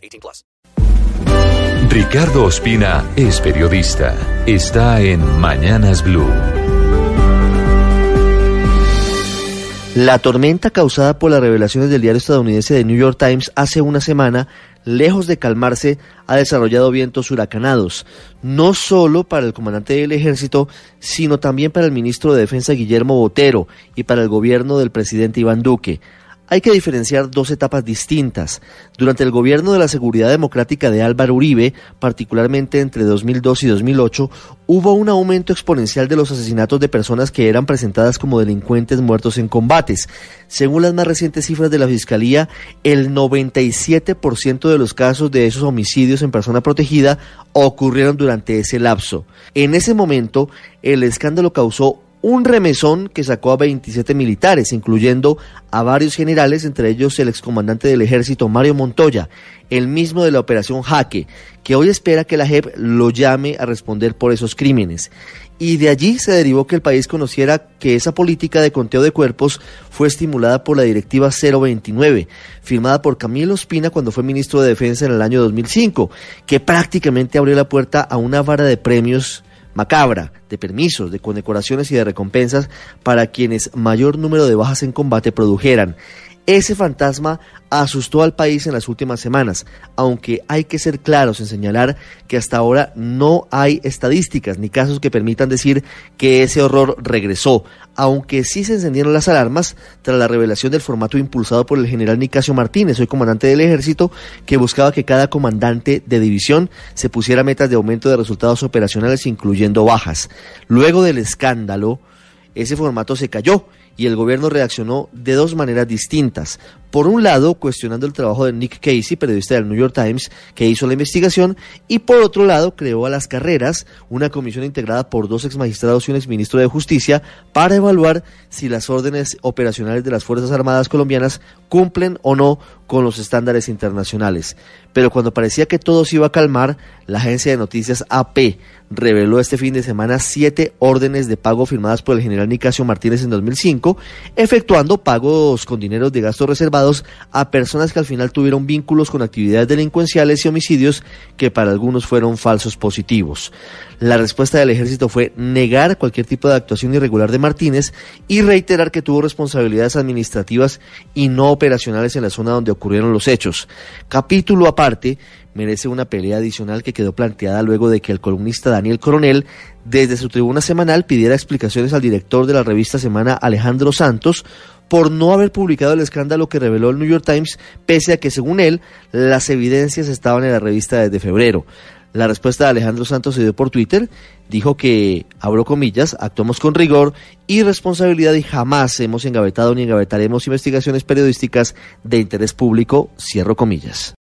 18 plus. Ricardo Ospina es periodista. Está en Mañanas Blue. La tormenta causada por las revelaciones del diario estadounidense The New York Times hace una semana, lejos de calmarse, ha desarrollado vientos huracanados, no solo para el comandante del ejército, sino también para el ministro de Defensa Guillermo Botero y para el gobierno del presidente Iván Duque. Hay que diferenciar dos etapas distintas. Durante el gobierno de la Seguridad Democrática de Álvaro Uribe, particularmente entre 2002 y 2008, hubo un aumento exponencial de los asesinatos de personas que eran presentadas como delincuentes muertos en combates. Según las más recientes cifras de la Fiscalía, el 97% de los casos de esos homicidios en persona protegida ocurrieron durante ese lapso. En ese momento, el escándalo causó un remesón que sacó a 27 militares, incluyendo a varios generales, entre ellos el excomandante del ejército Mario Montoya, el mismo de la operación Jaque, que hoy espera que la JEP lo llame a responder por esos crímenes. Y de allí se derivó que el país conociera que esa política de conteo de cuerpos fue estimulada por la Directiva 029, firmada por Camilo Espina cuando fue ministro de Defensa en el año 2005, que prácticamente abrió la puerta a una vara de premios macabra de permisos, de condecoraciones y de recompensas para quienes mayor número de bajas en combate produjeran. Ese fantasma asustó al país en las últimas semanas, aunque hay que ser claros en señalar que hasta ahora no hay estadísticas ni casos que permitan decir que ese horror regresó, aunque sí se encendieron las alarmas tras la revelación del formato impulsado por el general Nicasio Martínez, hoy comandante del ejército, que buscaba que cada comandante de división se pusiera metas de aumento de resultados operacionales, incluyendo bajas. Luego del escándalo, ese formato se cayó y el gobierno reaccionó de dos maneras distintas. Por un lado, cuestionando el trabajo de Nick Casey, periodista del New York Times, que hizo la investigación, y por otro lado, creó a las carreras una comisión integrada por dos exmagistrados y un exministro de Justicia para evaluar si las órdenes operacionales de las Fuerzas Armadas colombianas cumplen o no con los estándares internacionales. Pero cuando parecía que todo se iba a calmar, la agencia de noticias AP reveló este fin de semana siete órdenes de pago firmadas por el general Nicasio Martínez en 2005, efectuando pagos con dineros de gastos a personas que al final tuvieron vínculos con actividades delincuenciales y homicidios que para algunos fueron falsos positivos. La respuesta del ejército fue negar cualquier tipo de actuación irregular de Martínez y reiterar que tuvo responsabilidades administrativas y no operacionales en la zona donde ocurrieron los hechos. Capítulo aparte, merece una pelea adicional que quedó planteada luego de que el columnista Daniel Coronel desde su tribuna semanal pidiera explicaciones al director de la revista Semana Alejandro Santos por no haber publicado el escándalo que reveló el New York Times, pese a que según él las evidencias estaban en la revista desde febrero. La respuesta de Alejandro Santos se dio por Twitter, dijo que, abro comillas, actuamos con rigor y responsabilidad y jamás hemos engavetado ni engavetaremos investigaciones periodísticas de interés público, cierro comillas.